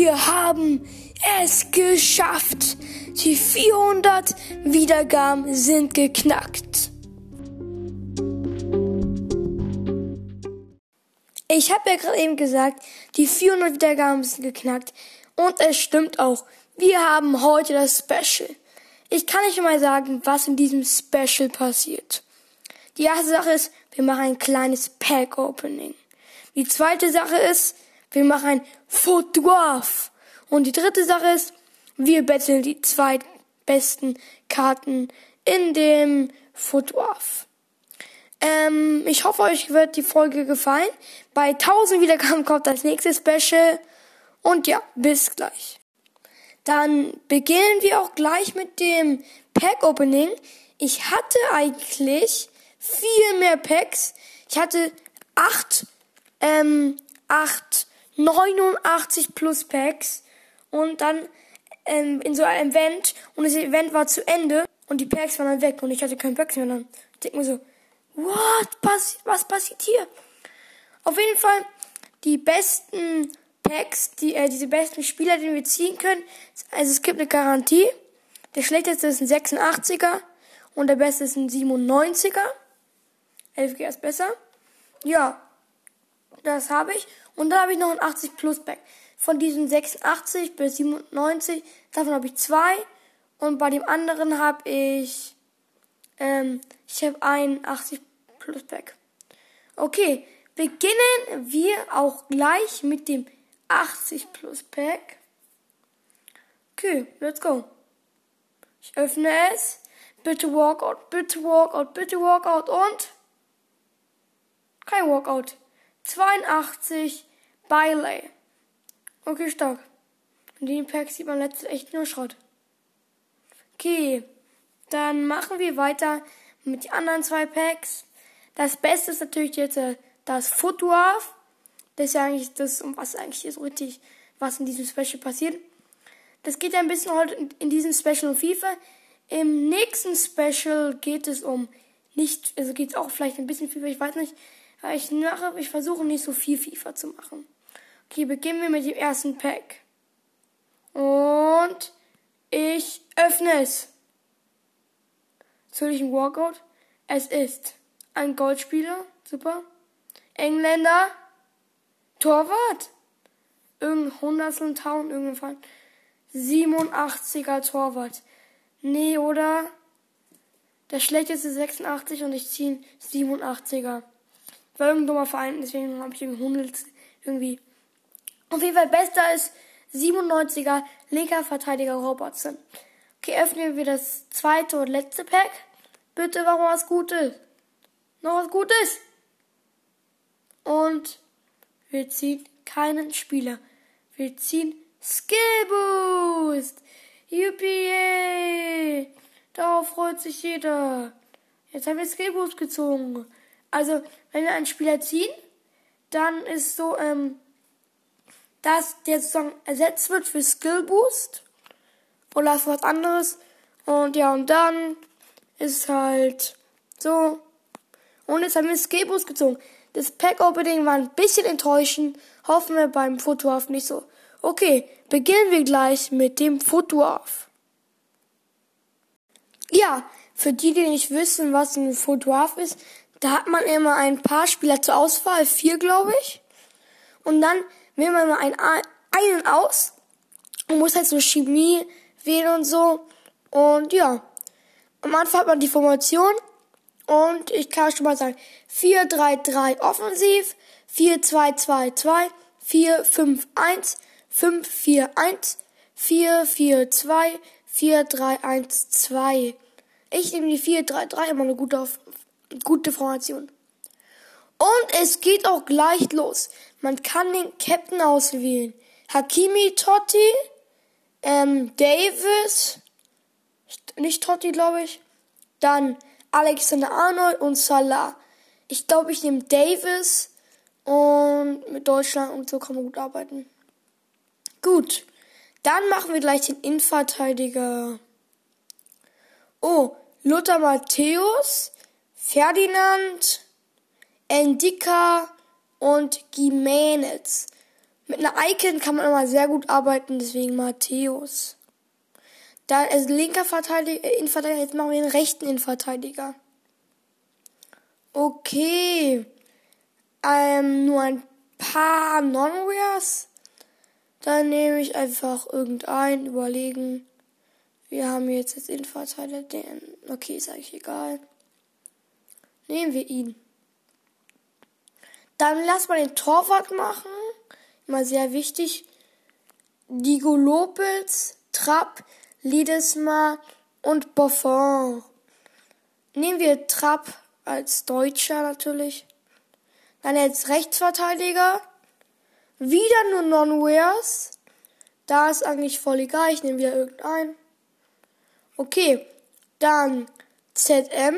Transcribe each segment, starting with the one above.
Wir haben es geschafft. Die 400 Wiedergaben sind geknackt. Ich habe ja gerade eben gesagt, die 400 Wiedergaben sind geknackt. Und es stimmt auch. Wir haben heute das Special. Ich kann nicht mal sagen, was in diesem Special passiert. Die erste Sache ist, wir machen ein kleines Pack-Opening. Die zweite Sache ist, wir machen ein Photograph. Und die dritte Sache ist, wir betteln die zwei besten Karten in dem Photograph. Ähm, ich hoffe, euch wird die Folge gefallen. Bei 1000 Wiedergaben kommt das nächste Special. Und ja, bis gleich. Dann beginnen wir auch gleich mit dem Pack Opening. Ich hatte eigentlich viel mehr Packs. Ich hatte acht, ähm, acht, 89 plus Packs und dann ähm, in so einem Event und das Event war zu Ende und die Packs waren dann weg und ich hatte keinen Packs mehr dann. Denke mir so, what, was, was passiert hier? Auf jeden Fall die besten Packs, die, äh, diese besten Spieler, die wir ziehen können. Also es gibt eine Garantie. Der schlechteste ist ein 86er und der beste ist ein 97er. 11G ist besser. Ja, das habe ich. Und dann habe ich noch ein 80 Plus Pack. Von diesen 86 bis 97, davon habe ich zwei. Und bei dem anderen habe ich, ähm, ich habe ein 80 Plus Pack. Okay, beginnen wir auch gleich mit dem 80 Plus Pack. Okay, let's go. Ich öffne es. Bitte Walkout, bitte Walkout, bitte Walkout und kein Walkout. 82 Bailey. Okay, stark. In den Packs sieht man letztlich echt nur Schrott. Okay, dann machen wir weiter mit den anderen zwei Packs. Das Beste ist natürlich jetzt äh, das Footwaf. Das ist ja eigentlich das, um was eigentlich ist richtig, was in diesem Special passiert. Das geht ja ein bisschen heute in diesem Special um FIFA. Im nächsten Special geht es um nicht, also geht es auch vielleicht ein bisschen FIFA, ich weiß nicht. Aber ich mache, ich versuche nicht so viel FIFA zu machen. Okay, beginnen wir mit dem ersten Pack. Und ich öffne es. Soll ich ein Walkout? Es ist ein Goldspieler, super. Engländer, Torwart. Irgendein Hundertstel Town, irgendein 87er Torwart. Nee, oder? Der schlechteste 86 und ich ziehe 87er. War irgendein dummer Verein, deswegen habe ich irgendwie Hundels irgendwie. Auf jeden Fall bester ist 97er linker Verteidiger Robertson. Okay, öffnen wir das zweite und letzte Pack. Bitte, warum was Gutes? Noch was Gutes? Und wir ziehen keinen Spieler. Wir ziehen Skill Boost. Yippie! Darauf freut sich jeder. Jetzt haben wir Skill Boost gezogen. Also, wenn wir einen Spieler ziehen, dann ist so, ähm, dass der sozusagen ersetzt wird für Skill Boost oder für was anderes. Und ja, und dann ist halt so. Und jetzt haben wir Skill Boost gezogen. Das Pack-Opening war ein bisschen enttäuschend. Hoffen wir beim Foto-Off nicht so. Okay, beginnen wir gleich mit dem Foto-Off. Ja, für die, die nicht wissen, was ein Foto-Off ist, da hat man immer ein paar Spieler zur Auswahl, vier glaube ich. Und dann wählt man mal einen, einen aus und muss halt so Chemie wählen und so. Und ja, am Anfang hat man die Formation und ich kann schon mal sagen, 4-3-3 offensiv, 4-2-2-2, 4-5-1, 5-4-1, 4-4-2, 4-3-1-2. Ich nehme die 4-3-3 immer eine gute, gute Formation. Und es geht auch gleich los. Man kann den Captain auswählen. Hakimi Totti, ähm, Davis, nicht Totti, glaube ich. Dann Alexander Arnold und Salah. Ich glaube, ich nehme Davis und mit Deutschland und so kann man gut arbeiten. Gut, dann machen wir gleich den Innenverteidiger. Oh, Lothar Matthäus, Ferdinand, Endika und Gimenez. Mit einer Icon kann man immer sehr gut arbeiten, deswegen Matthäus. Dann ist linker Verteidiger, äh, Innenverteidiger, jetzt machen wir den rechten Innenverteidiger. Okay. Ähm, nur ein paar Non-Rares. Dann nehme ich einfach irgendeinen, überlegen. Wir haben jetzt als Innenverteidiger den. Okay, ist eigentlich egal. Nehmen wir ihn. Dann lass mal den Torwart machen. Immer sehr wichtig. Digo Lopez, Trapp, Liedesma und Buffon. Nehmen wir Trapp als Deutscher natürlich. Dann jetzt Rechtsverteidiger. Wieder nur Non-Wares. Da ist eigentlich voll egal. Ich nehme wieder irgendeinen. Okay. Dann ZM.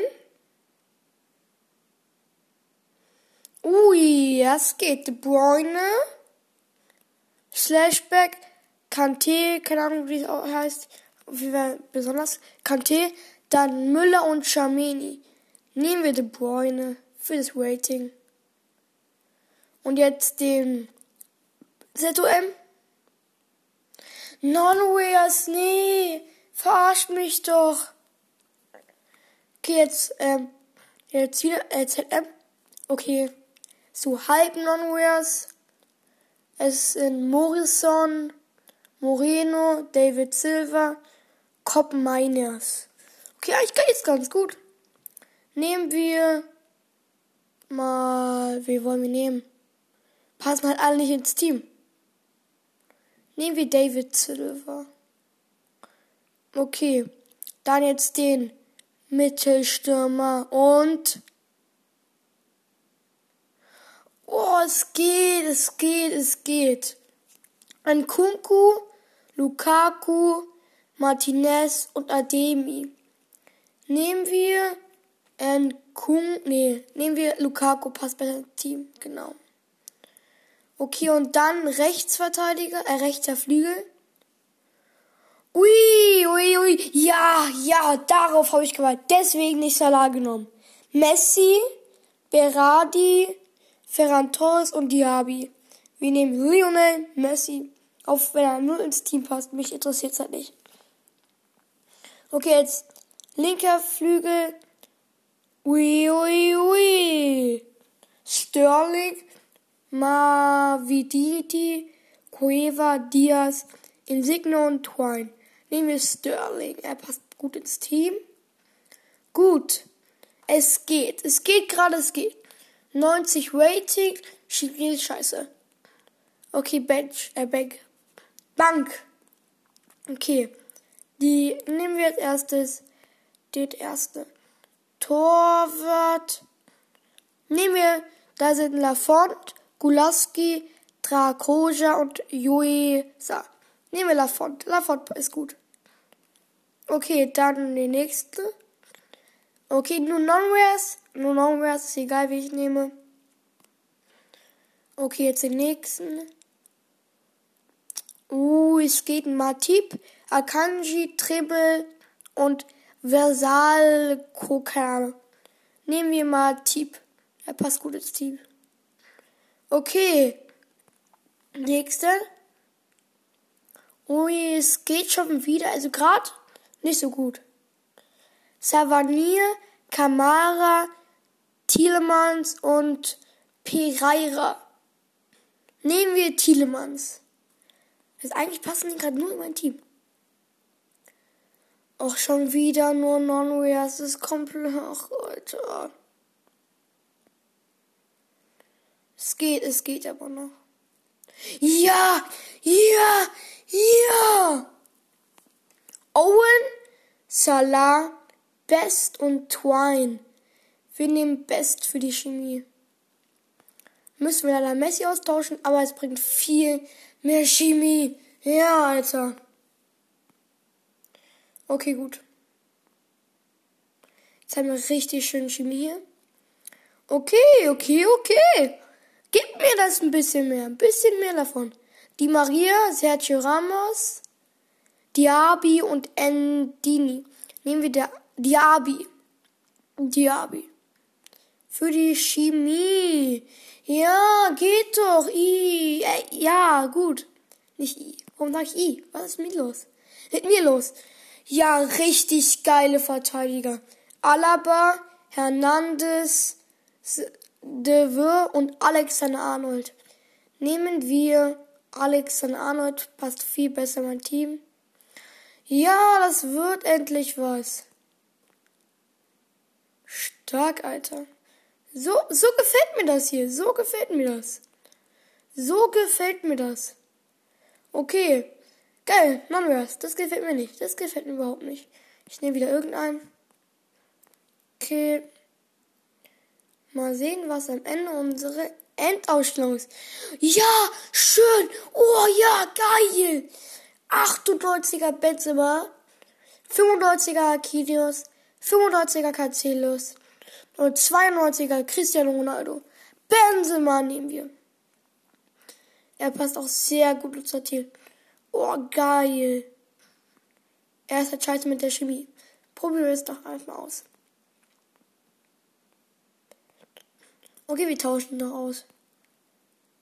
Ui, das geht. De Bruyne. Slashback. Kante, keine Ahnung, wie es heißt. Wie war besonders. Kante. Dann Müller und Chamini. Nehmen wir De Bruyne für das Rating. Und jetzt den ZOM. Non-Wares, nee. Verarscht mich doch. Okay, jetzt, ähm, jetzt wieder, äh, ZM. Okay. So halb Non-Wares. Es sind Morrison, Moreno, David Silver, Cobb Miners. Okay, eigentlich geht es ganz gut. Nehmen wir mal, wie wollen wir nehmen? Passen halt alle nicht ins Team. Nehmen wir David Silver. Okay, dann jetzt den Mittelstürmer und Oh, es geht, es geht, es geht. Ein Kunku, Lukaku, Martinez und Ademi. Nehmen wir ein Kun, nee, nehmen wir Lukaku, passt besser ins Team, genau. Okay, und dann Rechtsverteidiger, äh, rechter Flügel. Ui, ui, ui, ja, ja, darauf habe ich gewartet. Deswegen nicht Salah genommen. Messi, Berardi, Ferran Torres und Diaby. Wir nehmen Lionel Messi. Auch wenn er nur ins Team passt. Mich interessiert es halt nicht. Okay, jetzt linker Flügel. Ui, ui, ui. Sterling, Mavididi, Cueva, Diaz, Insigno und Twine. Nehmen wir Sterling. Er passt gut ins Team. Gut. Es geht. Es geht gerade, es geht. 90 Rating. Schiri scheiße. Okay, Bench, äh, Bank. Bank. Okay. Die nehmen wir als erstes. Das erste. Torwart. Nehmen wir, da sind Lafont, Gulaski, Drakoja und Joesa. Nehmen wir Lafont. Lafont ist gut. Okay, dann die nächste. Okay, nur Non-Rares. Nur Non-Rares ist egal, wie ich nehme. Okay, jetzt den nächsten. Uh, es geht ein Matip, Akanji, Treble und Versal Koka. Nehmen wir mal Matip. Er passt gut ins Team. Okay. Nächste. Ui, es geht schon wieder. Also gerade nicht so gut. Savanier, Kamara, Tielemans und Pereira. Nehmen wir Tielemans. Also eigentlich passen die gerade nur in mein Team. Auch schon wieder nur. Das ist komplett. Ach, Alter. Es geht, es geht aber noch. Ja! Ja! Ja! Owen, Salah, Best und Twine. Wir nehmen Best für die Chemie. Müssen wir leider Messi austauschen, aber es bringt viel mehr Chemie. Ja, Alter. Okay, gut. Jetzt haben wir richtig schön Chemie hier. Okay, okay, okay. Gib mir das ein bisschen mehr. Ein bisschen mehr davon. Die Maria, Sergio Ramos, Diaby und Endini. Nehmen wir der Diaby. Diaby. Für die Chemie. Ja, geht doch. I. Äh, ja, gut. Nicht I. Warum sag ich I? Was ist mit los? Mit mir los. Ja, richtig geile Verteidiger. Alaba, Hernandez, De Veur und Alexander Arnold. Nehmen wir Alexander Arnold, passt viel besser in mein Team. Ja, das wird endlich was. Stark, Alter. So, so gefällt mir das hier. So gefällt mir das. So gefällt mir das. Okay. Geil, machen wir das. Das gefällt mir nicht. Das gefällt mir überhaupt nicht. Ich nehme wieder irgendeinen. Okay. Mal sehen, was am Ende unsere Endausstellung ist. Ja, schön. Oh ja, geil. 98er Benzema, 95er Akidius, 95er Cancelo und 92er Cristiano Ronaldo. Benzema nehmen wir. Er passt auch sehr gut zu Team. Oh, geil. Er ist halt scheiße mit der Chemie. Probieren wir es doch einfach aus. Okay, wir tauschen noch aus.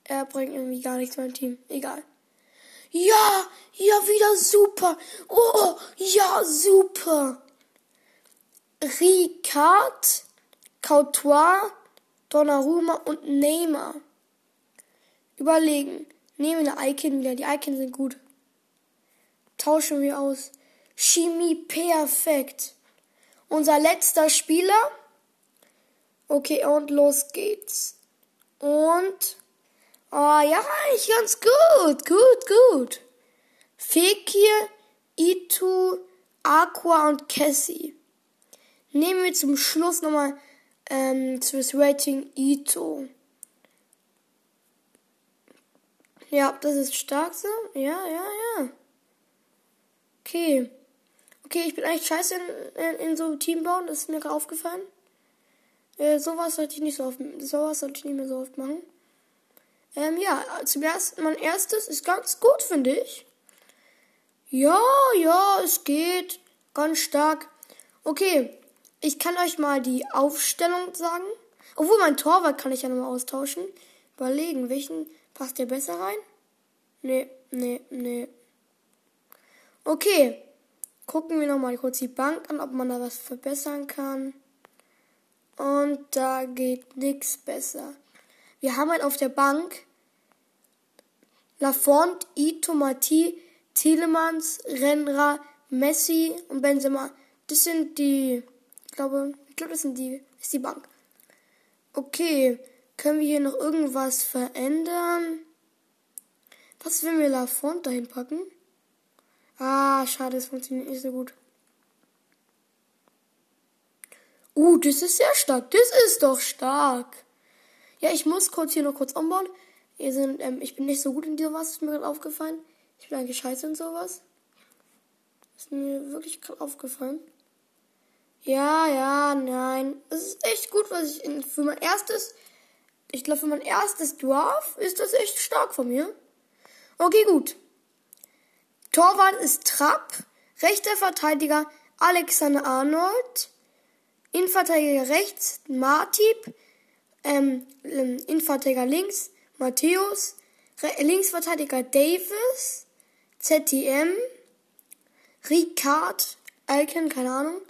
Er bringt irgendwie gar nichts mehr im Team. Egal. Ja, ja, wieder super. Oh, ja, super. Ricard, Courtois, Donnarumma und Neymar. Überlegen. Nehmen wir eine Icon wieder. Die Icons sind gut. Tauschen wir aus. Chemie perfekt. Unser letzter Spieler. Okay, und los geht's. Und Oh ja, ich ganz gut, gut, gut. Fekir, Itu, Aqua und Cassie. Nehmen wir zum Schluss nochmal ähm, das Rating Ito. Ja, das ist stark so. Ja, ja, ja. Okay. Okay, ich bin eigentlich scheiße in, in, in so Team bauen, das ist mir gerade aufgefallen. Äh, sowas sollte ich nicht so oft, sowas sollte ich nicht mehr so oft machen. Ähm, ja, zum ersten, mein erstes ist ganz gut, finde ich. Ja, ja, es geht. Ganz stark. Okay, ich kann euch mal die Aufstellung sagen. Obwohl, mein Torwart kann ich ja nochmal austauschen. Überlegen, welchen passt der besser rein? Nee, nee, nee. Okay, gucken wir nochmal kurz die Bank an, ob man da was verbessern kann. Und da geht nichts besser. Wir haben halt auf der Bank Lafont, Ito, Mati, Telemans, Renra, Messi und Benzema. Das sind die, ich glaube, ich glaube, das sind die, ist die Bank. Okay, können wir hier noch irgendwas verändern? Was, wenn wir Lafont dahin packen? Ah, schade, es funktioniert nicht so gut. Uh, das ist sehr stark. Das ist doch stark. Ja, ich muss kurz hier noch kurz umbauen. Hier sind, ähm, ich bin nicht so gut in dir was, ist mir gerade aufgefallen. Ich bin eigentlich scheiße in sowas. Ist mir wirklich gerade aufgefallen. Ja, ja, nein. Es ist echt gut, was ich in, für mein erstes, ich glaube, für mein erstes Dwarf ist das echt stark von mir. Okay, gut. Torwart ist Trapp. Rechter Verteidiger Alexander Arnold. Innenverteidiger rechts Martip ähm, ähm, Innenverteidiger links Matthäus, Linksverteidiger Davis, ZTM, Ricard, Alken, keine Ahnung,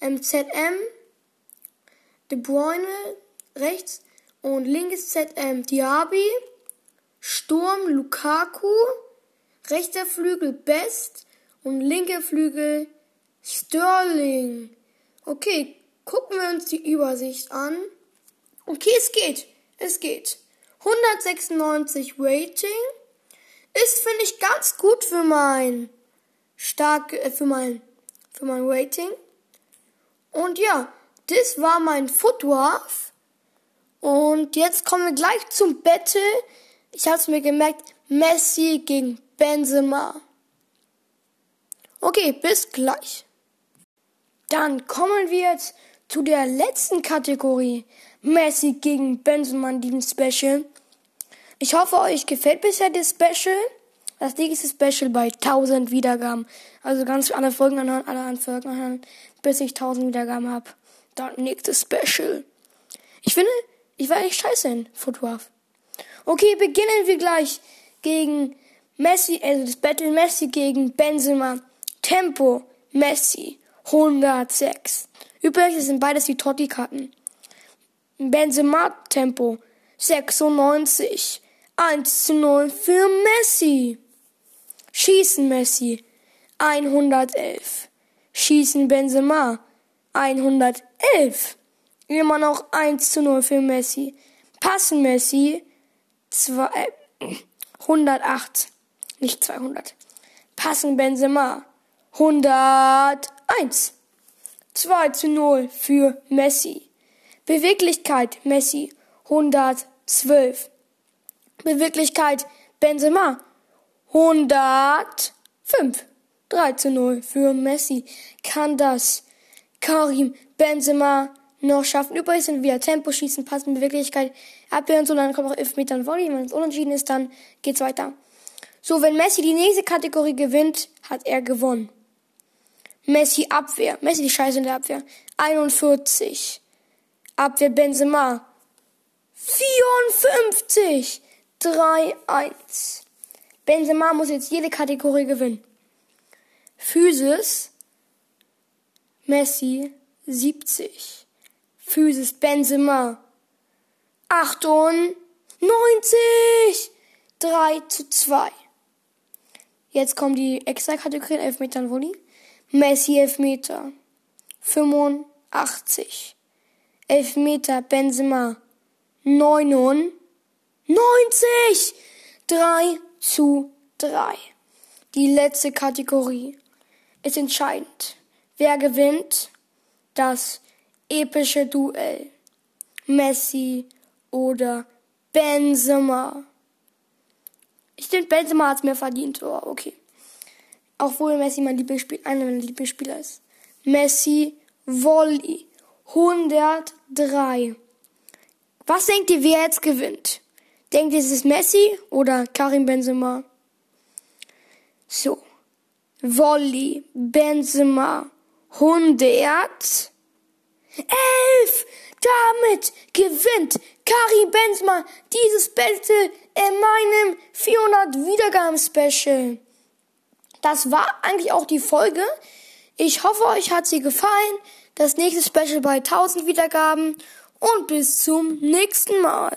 MZM, De Bruyne rechts und linkes ZM Diaby, Sturm Lukaku, rechter Flügel Best und linker Flügel Sterling. Okay, gucken wir uns die Übersicht an. Okay, es geht. Es geht. 196 Rating ist, finde ich, ganz gut für mein stark, äh, für mein, für mein Rating. Und ja, das war mein Footwarf. Und jetzt kommen wir gleich zum Battle. Ich habe es mir gemerkt, Messi gegen Benzema. Okay, bis gleich. Dann kommen wir jetzt zu der letzten Kategorie. Messi gegen Benzema diesem Special. Ich hoffe, euch gefällt bisher das Special. Das nächste Special bei 1000 Wiedergaben. Also ganz alle Folgen anhören, alle Folgen anhören, bis ich 1000 Wiedergaben habe. Dann nächstes Special. Ich finde, ich war echt scheiße in Footworth. Okay, beginnen wir gleich gegen Messi, also das Battle Messi gegen Benzema. Tempo, Messi, 106. Übrigens sind beides die Totti-Karten. Benzema Tempo, 96. 1 zu 0 für Messi. Schießen Messi, 111. Schießen Benzema, 111. Immer noch 1 zu 0 für Messi. Passen Messi, 2, äh, 108 nicht 200. Passen Benzema 101. 2 zu 0 für Messi. Beweglichkeit Messi 112. Beweglichkeit Benzema 105. 3 zu 0 für Messi. Kann das Karim Benzema noch schaffen? Übrigens sind wir Tempo, Schießen, Passen, Beweglichkeit, Abwehr und so. Dann kommt auch Elfmeter und Volley. Wenn es unentschieden ist, dann geht's weiter. So, wenn Messi die nächste Kategorie gewinnt, hat er gewonnen. Messi Abwehr. Messi die Scheiße in der Abwehr. 41. Abwehr Benzema. 54. 3-1. Benzema muss jetzt jede Kategorie gewinnen. Physis. Messi 70. Physis Benzema. 98. 3 zu 2. Jetzt kommen die extra Kategorien Elfmeter und Volley. Messi Elfmeter 85. Elfmeter Benzema 99. 3 zu 3. Die letzte Kategorie ist entscheidend. Wer gewinnt? Das epische Duell. Messi oder Benzema. Ich finde, Benzema hat es mehr verdient. Oh, okay. Auch wohl Messi mein Lieblingsspiel, einer meiner Lieblingsspieler ist. Messi Volley 103. Was denkt ihr, wer jetzt gewinnt? Denkt ihr, es ist Messi oder Karim Benzema? So. Volley Benzema 100. Elf! Damit gewinnt Karim Benzema dieses Battle in meinem 400 Wiedergaben Special. Das war eigentlich auch die Folge. Ich hoffe, euch hat sie gefallen. Das nächste Special bei 1000 Wiedergaben und bis zum nächsten Mal.